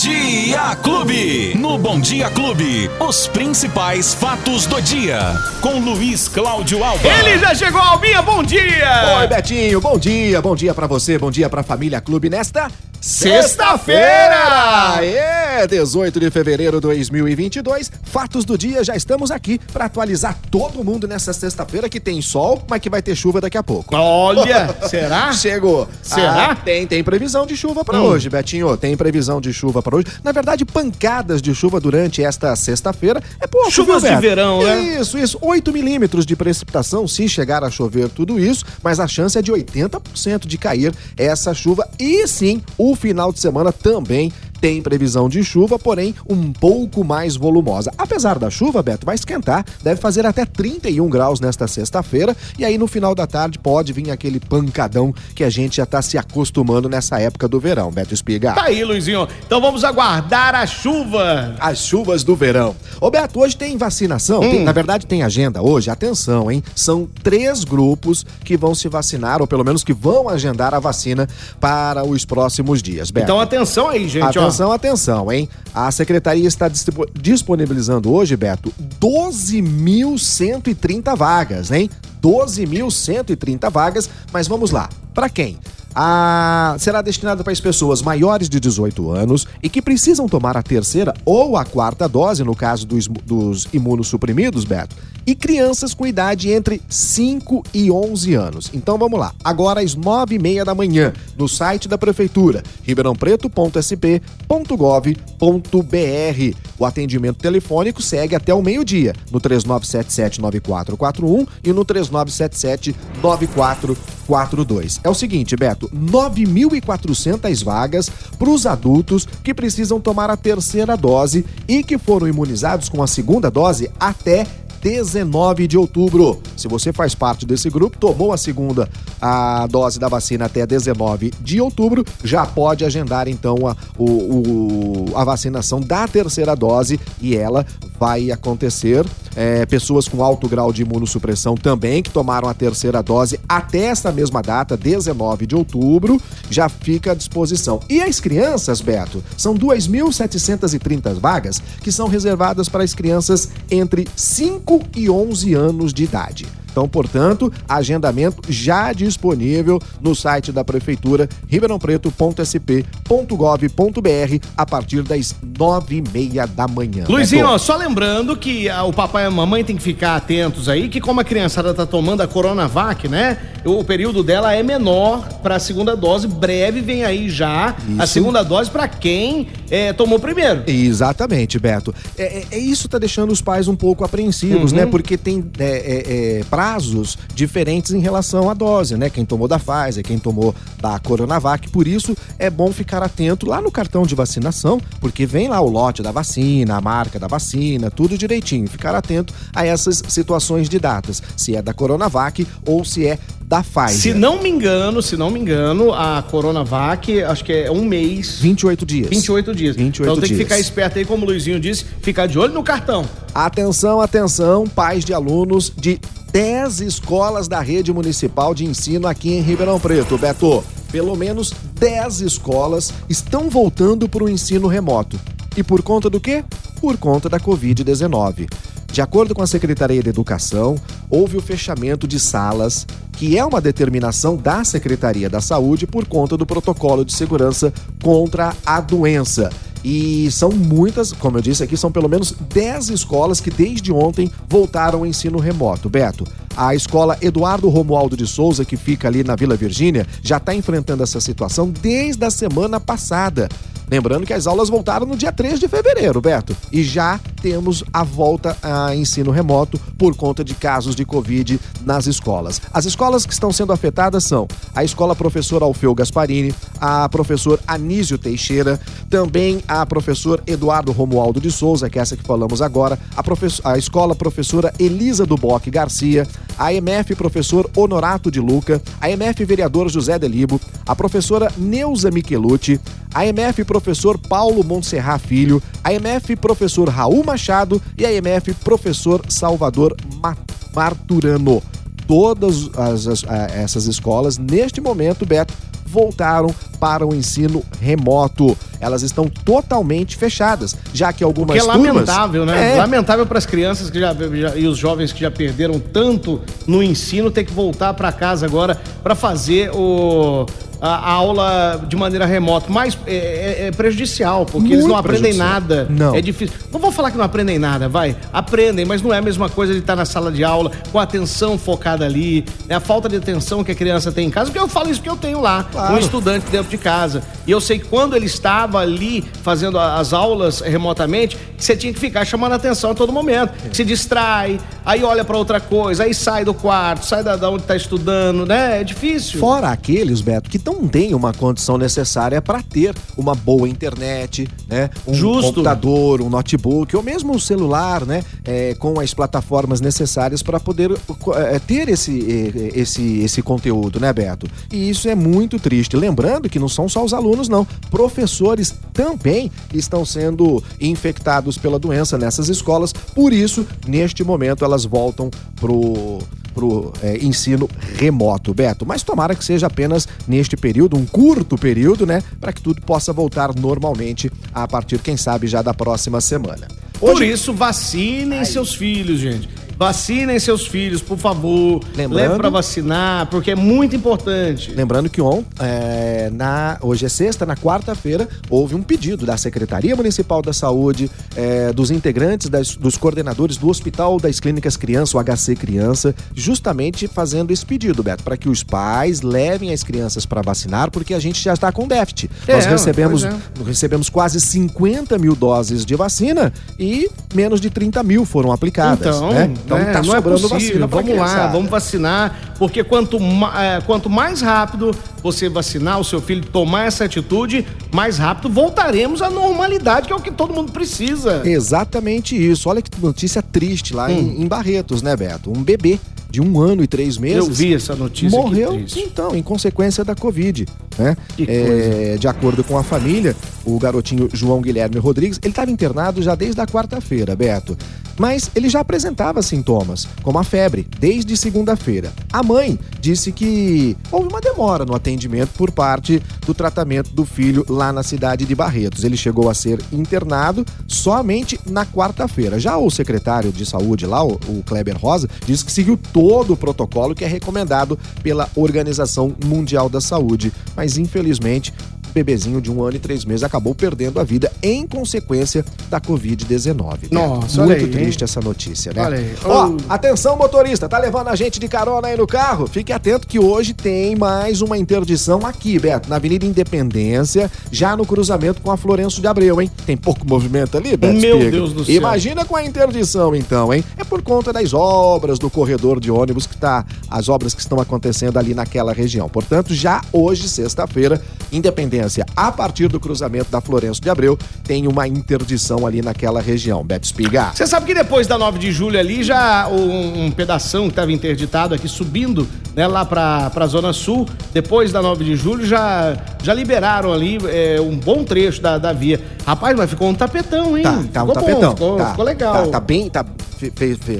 Dia Clube. No Bom Dia Clube, os principais fatos do dia. Com Luiz Cláudio Alba. Ele já chegou, Albinha, bom dia! Oi, Betinho, bom dia, bom dia pra você, bom dia pra família Clube nesta Sexta-feira! É, 18 de fevereiro de 2022. Fatos do dia, já estamos aqui pra atualizar todo mundo nessa sexta-feira que tem sol, mas que vai ter chuva daqui a pouco. Olha, será? Chegou. Será? Ah, tem, tem previsão de chuva pra Hum. hoje, Betinho. Tem previsão de chuva pra hoje. Na verdade, pancadas de chuva durante esta sexta-feira é pouco, Chuvas viu, de verão, né? Isso, isso. 8 milímetros de precipitação se chegar a chover tudo isso, mas a chance é de 80% de cair essa chuva. E sim, o final de semana também tem previsão de chuva, porém um pouco mais volumosa. Apesar da chuva, Beto, vai esquentar, deve fazer até 31 graus nesta sexta-feira, e aí no final da tarde pode vir aquele pancadão que a gente já tá se acostumando nessa época do verão, Beto Espiga. Tá aí, Luizinho. Então vamos aguardar a chuva. As chuvas do verão. Ô Beto, hoje tem vacinação? Hum. Tem- na verdade tem agenda hoje, atenção, hein? São três grupos que vão se vacinar, ou pelo menos que vão agendar a vacina para os próximos dias, Beto. Então atenção aí, gente, ó. Atenção, atenção, hein? A secretaria está dispo- disponibilizando hoje, Beto, 12.130 vagas, hein? 12.130 vagas, mas vamos lá. Para quem? A... Será destinada para as pessoas maiores de 18 anos e que precisam tomar a terceira ou a quarta dose, no caso dos, dos imunossuprimidos, Beto, e crianças com idade entre 5 e 11 anos. Então vamos lá. Agora às 9 e meia da manhã, no site da Prefeitura, ribeirãopreto.sp.gov.br. O atendimento telefônico segue até o meio-dia, no 3977-9441 e no 3977-9442. É o seguinte, Beto, 9.400 vagas para os adultos que precisam tomar a terceira dose e que foram imunizados com a segunda dose até 19 de outubro. Se você faz parte desse grupo, tomou a segunda a dose da vacina até 19 de outubro, já pode agendar então a, o, o- a vacinação da terceira dose e ela vai acontecer. É, pessoas com alto grau de imunossupressão também que tomaram a terceira dose até essa mesma data, 19 de outubro, já fica à disposição. E as crianças, Beto, são 2.730 vagas que são reservadas para as crianças entre 5 e 11 anos de idade. Então, portanto, agendamento já disponível no site da Prefeitura, ribeirãopreto.sp.gov.br, a partir das nove e meia da manhã. Luizinho, Beto. ó, só lembrando que ah, o papai e a mamãe tem que ficar atentos aí, que como a criançada tá tomando a Coronavac, né? O período dela é menor para a segunda dose. Breve vem aí já a Isso. segunda dose para quem eh, tomou primeiro. Exatamente, Beto. É, é- é isso tá deixando os pais um pouco apreensivos, Uhum. né? Porque tem é, é, é, prazos diferentes em relação à dose, né? Quem tomou da Pfizer, quem tomou da Coronavac. Por isso é bom ficar atento lá no cartão de vacinação, porque vem lá o lote da vacina, a marca da vacina, tudo direitinho. Ficar atento a essas situações de datas, se é da Coronavac ou se é da Pfizer. Se não me engano, se não me engano, a Coronavac, acho que é um mês. 28 dias. 28 dias. 28 então tem que ficar esperto aí, como o Luizinho disse, ficar de olho no cartão. Atenção, atenção, pais de alunos de 10 escolas da rede municipal de ensino aqui em Ribeirão Preto. Beto, pelo menos 10 escolas estão voltando para o ensino remoto. E por conta do quê? Por conta da Covid-19. De acordo com a Secretaria de Educação, houve o fechamento de salas, que é uma determinação da Secretaria da Saúde por conta do protocolo de segurança contra a doença. E são muitas, como eu disse aqui, são pelo menos 10 escolas que desde ontem voltaram ao ensino remoto. Beto, a escola Eduardo Romualdo de Souza, que fica ali na Vila Virgínia, já está enfrentando essa situação desde a semana passada. Lembrando que as aulas voltaram no dia 3 de fevereiro, Beto. E já temos a volta a ensino remoto por conta de casos de Covid nas escolas. As escolas que estão sendo afetadas são a Escola Professor Alfeu Gasparini, a professor Anísio Teixeira, também a professor Eduardo Romualdo de Souza, que é essa que falamos agora, a, a Escola Professora Elisa Duboc Garcia, a MF Professor Honorato de Luca, a MF Vereador José Delibo, a professora Neuza Michelucci, a MF Professor Paulo Montserrat Filho, a MF Professor Raul Machado. E a MF Professor Salvador Ma- Marturano. Todas as- as- essas escolas, neste momento, Beto, voltaram para o ensino remoto. elas estão totalmente fechadas, já que algumas que é turmas... lamentável, né? É. Lamentável para as crianças que já, já, e os jovens que já perderam tanto no ensino ter que voltar para casa agora para fazer o a, aula de maneira remota, mas é, é, é prejudicial, porque Muito eles não aprendem nada. Não. É difícil. Não vou falar que não aprendem nada, vai. Aprendem, mas não é a mesma coisa de estar na sala de aula, com a atenção focada ali, né? a falta de atenção que a criança tem em casa, porque eu falo isso porque eu tenho lá, claro. um estudante dentro de casa. E eu sei que quando ele estava ali fazendo as aulas remotamente, você tinha que ficar chamando a atenção a todo momento. É. Se distrai, aí olha para outra coisa, aí sai do quarto, sai da, da onde está estudando, né? É difícil. Fora aqueles, Beto, que não tem uma condição necessária para ter uma boa internet, né? Um Justo. computador, um notebook, ou mesmo um celular, né? É, com as plataformas necessárias para poder é, ter esse, é, esse, esse conteúdo, né, Beto? E isso é muito triste. Lembrando que não são só os alunos, não. Professores também estão sendo infectados pela doença nessas escolas. Por isso, neste momento, elas voltam pro pro é, ensino remoto, Beto. Mas tomara que seja apenas neste período, um curto período, né? Para que tudo possa voltar normalmente a partir, quem sabe, já da próxima semana. Hoje... Por isso, vacinem Ai. seus filhos, gente. Vacinem seus filhos, por favor. Lembrando, Leve para vacinar, porque é muito importante. Lembrando que on, é, na, hoje é sexta, na quarta-feira, houve um pedido da Secretaria Municipal da Saúde, é, dos integrantes das, dos coordenadores do Hospital das Clínicas Criança, o HC Criança, justamente fazendo esse pedido, Beto, para que os pais levem as crianças para vacinar, porque a gente já está com déficit. É, Nós recebemos, é. recebemos quase 50 mil doses de vacina e menos de 30 mil foram aplicadas. Então, né? Então é, tá não é possível. Vamos lá, vamos vacinar, porque quanto, é, quanto mais rápido você vacinar o seu filho, tomar essa atitude, mais rápido voltaremos à normalidade, que é o que todo mundo precisa. Exatamente isso. Olha que notícia triste lá hum. em, em Barretos, né, Beto? Um bebê de um ano e três meses. Eu vi essa notícia. Morreu, então, em consequência da Covid. Né? É, de acordo com a família, o garotinho João Guilherme Rodrigues, ele estava internado já desde a quarta-feira, Beto. Mas ele já apresentava sintomas, como a febre, desde segunda-feira. A mãe disse que houve uma demora no atendimento por parte do tratamento do filho lá na cidade de Barretos. Ele chegou a ser internado somente na quarta-feira. Já o secretário de saúde lá, o, o Kleber Rosa, disse que seguiu todo o protocolo que é recomendado pela Organização Mundial da Saúde. Mas infelizmente bebezinho de um ano e três meses acabou perdendo a vida em consequência da Covid-19. Nossa, Muito aí, triste hein? essa notícia, né? Olha aí. Ó, atenção motorista, tá levando a gente de carona aí no carro? Fique atento que hoje tem mais uma interdição aqui, Beto, na Avenida Independência, já no cruzamento com a Florenço de Abreu, hein? Tem pouco movimento ali, Beto? Meu Deus do céu. Imagina com a interdição então, hein? É por conta das obras do corredor de ônibus que tá, as obras que estão acontecendo ali naquela região. Portanto, já hoje, sexta-feira, Independência a partir do cruzamento da Florenço de Abreu, tem uma interdição ali naquela região. Beto Espiga. Você sabe que depois da 9 de julho ali, já um, um pedação que estava interditado aqui, subindo né, lá para a Zona Sul, depois da 9 de julho, já, já liberaram ali é, um bom trecho da, da via. Rapaz, mas ficou um tapetão, hein? Tá, tá ficou um tapetão. Bom, ficou, tá, ficou legal. Tá, tá bem, tá,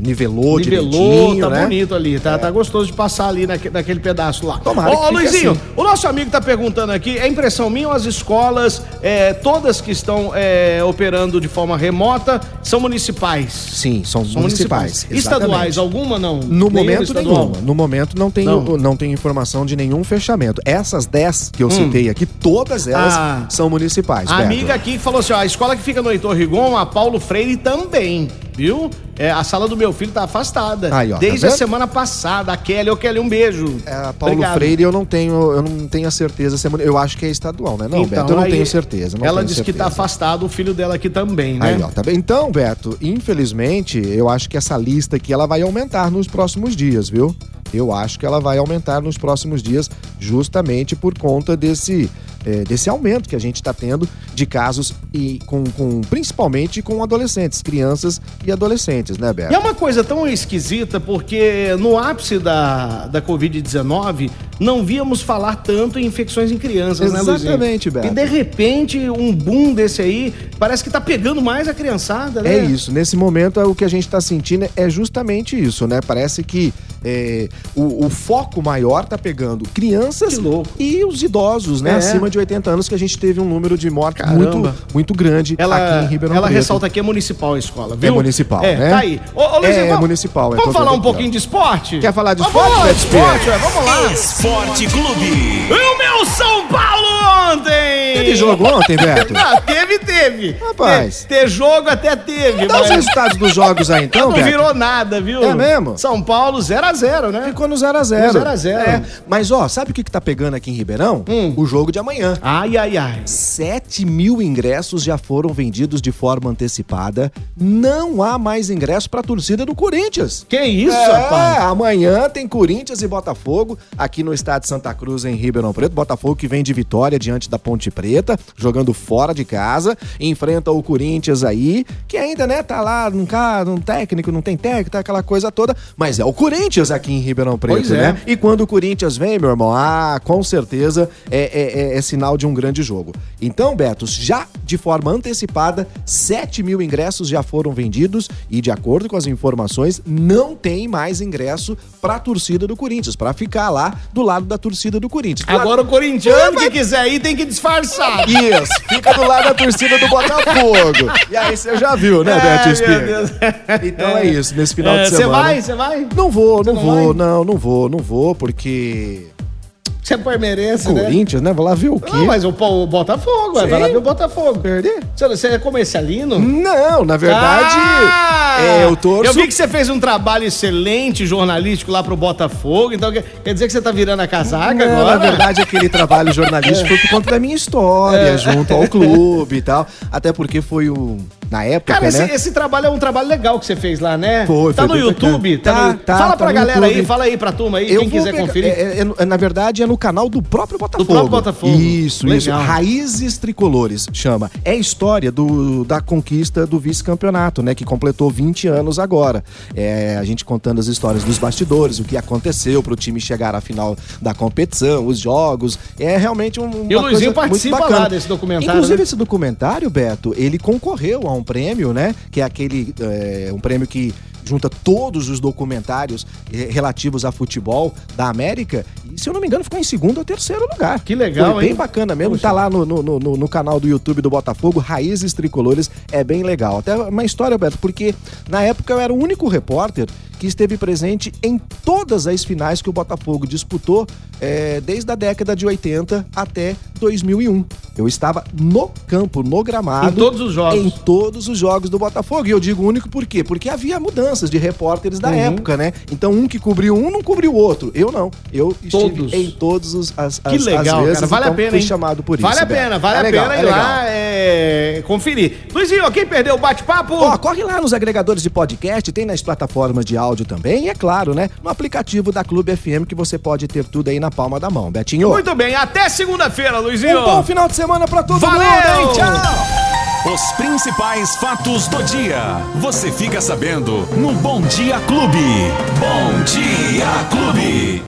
nivelou, nivelou tá né? bonito ali, tá, é. tá gostoso de passar ali naque, naquele pedaço lá. Tomara Ô, Luizinho, assim. o nosso amigo tá perguntando aqui, é impressão minha ou as escolas, é, todas que estão é, operando de forma remota, são municipais? Sim, são, são municipais. municipais. Estaduais, alguma não? No momento nenhuma. No momento não tenho, não. não tenho informação de nenhum fechamento. Essas 10 que eu hum. citei aqui, todas elas ah. são municipais. A amiga aqui falou assim: ó, a escola que fica no Heitor Rigon, a Paulo Freire também viu? É, a sala do meu filho tá afastada. Aí, ó, tá Desde tá a semana passada. A Kelly, ô Kelly, um beijo. É, Paulo Obrigado. Freire, eu não tenho, eu não tenho a certeza. Eu acho que é estadual, né? Não, então, Beto, eu não aí, tenho certeza. Não ela disse que tá afastado o filho dela aqui também, né? Aí, ó, tá bem. Então, Beto, infelizmente, eu acho que essa lista aqui ela vai aumentar nos próximos dias, viu? Eu acho que ela vai aumentar nos próximos dias, justamente por conta desse é, desse aumento que a gente está tendo de casos e com, com, principalmente com adolescentes, crianças e adolescentes, né, Beto? E é uma coisa tão esquisita porque no ápice da, da Covid-19 não víamos falar tanto em infecções em crianças, né, Luizinho? Exatamente, Beto. E de repente, um boom desse aí, parece que tá pegando mais a criançada, né? É isso. Nesse momento, o que a gente tá sentindo é justamente isso, né? Parece que é, o, o, foco maior tá pegando crianças e os idosos, né? É. Acima de 80 anos, que a gente teve um número de mortes muito, muito grande ela, aqui em Ribeirão Ela Preto. ressalta que é municipal a escola, viu? É municipal, é, né? Tá aí. Ô, ô Luiz, é, vamos, municipal. Vamos falar um pouquinho de esporte? Quer falar de vamos esporte, lá, esporte, é, vamos lá. Esporte Clube. O meu São Paulo ontem! Teve jogo ontem, Beto? Não, teve, teve. Rapaz. Ter, ter jogo até teve. Dá mas... os resultados dos jogos aí, então, Não Beto? virou nada, viu? É mesmo? São Paulo 0x0, né? Ficou no 0x0. 0x0. É. Mas, ó, sabe o que, que tá pegando aqui em Ribeirão? Hum. O jogo de amanhã. Ai, ai, ai. 7 mil ingressos já foram vendidos de forma antecipada. Não há mais ingresso pra torcida do Corinthians. Que isso, é, rapaz? Amanhã tem Corinthians e Botafogo aqui no estádio Santa Cruz, em Ribeirão Preto. Botafogo que vem de vitória diante da Ponte Preta, jogando fora de casa. Enfrenta o Corinthians aí, que ainda, né, tá lá, num, cara, num técnico, não tem técnico, tá aquela coisa toda. Mas é o Corinthians aqui em Ribeirão Preto, Pois né? é. E quando o Corinthians vem, meu irmão, ah, com certeza é, é- é- é sinal de um grande jogo. Então, Betos, já de forma antecipada, 7 mil ingressos já foram vendidos e, de acordo com as informações, não tem mais ingresso pra torcida do Corinthians, pra ficar lá do lado da torcida do Corinthians. Agora o corintiano que quiser ir tem que disfarçar. Isso, fica do lado da torcida do Botafogo. E aí você já viu, né, Ai, Beto Espírito? Então é isso, nesse final É, de Você semana. vai? Você vai? Não vou, não, não vou, vai? não, não vou, não vou, porque. Você é palmeirense, né? Corinthians, né? Vou lá ver o quê? Não, mas o, o Botafogo, vai lá ver o Botafogo. Perder? Você, você é comercialino? Não, na verdade, Ah! é, eu torço. Eu vi que você fez um trabalho excelente jornalístico lá pro Botafogo, então quer, dizer que você tá virando a casaca Não, agora? Na verdade, aquele trabalho jornalístico foi por conta da minha história, É. junto ao clube e tal. Até porque foi o. Na época, Cara, esse, né? esse trabalho é um trabalho legal que você fez lá, né? Foi, Tá foi no YouTube? Tá no- Tá, tá, fala tá pra galera aí, YouTube. fala aí pra turma aí, Eu quem quiser pegar- conferir. é- é- é- na verdade, é no canal do próprio Botafogo. próprio Botafogo. Isso, isso. Legal. Raízes Tricolores chama. É a história do, da conquista do vice-campeonato, né? Que completou 20 anos agora. É, a gente contando as histórias dos bastidores, o que aconteceu pro time chegar à final da competição, os jogos. É realmente um. E o Luizinho participa lá desse documentário, Inclusive, né? esse documentário, Beto, ele concorreu a um prêmio, né? Que é aquele. é, um prêmio que junta todos os documentários relativos a futebol da América. E, se eu não me engano, ficou em segundo ou terceiro lugar. Que legal, Foi bem hein? bacana mesmo. Poxa. Tá lá no, no, no- no canal do YouTube do Botafogo, Raízes Tricolores. É bem legal. Até uma história, Beto, porque na época eu era o único repórter que esteve presente em todas as finais que o Botafogo disputou eh, desde a década de 80 até 2001. Eu estava no campo, no gramado. Em todos os jogos. Em todos os jogos do Botafogo. E eu digo único por quê? Porque havia mudanças de repórteres da Uhum. época, né? Então um que cobriu um não cobriu o outro. Eu não. Eu estive Todos. em todos os as, Que as, legal, as vezes, cara. Vale então a pena, fui hein? chamado por isso. Vale a Beto. pena, vale É a legal, pena é ir legal. lá é, conferir. Luizinho, quem perdeu o bate-papo? Ó, corre lá nos agregadores de podcast, tem nas plataformas de áudio também, e é claro, né? No aplicativo da Clube FM que você pode ter tudo aí na palma da mão, Betinho. Muito bem, até segunda-feira, Luizinho. Um bom final de semana pra todo Valeu! mundo, hein? Tchau! Os principais fatos do dia. Você fica sabendo no Bom Dia Clube. Bom Dia Clube.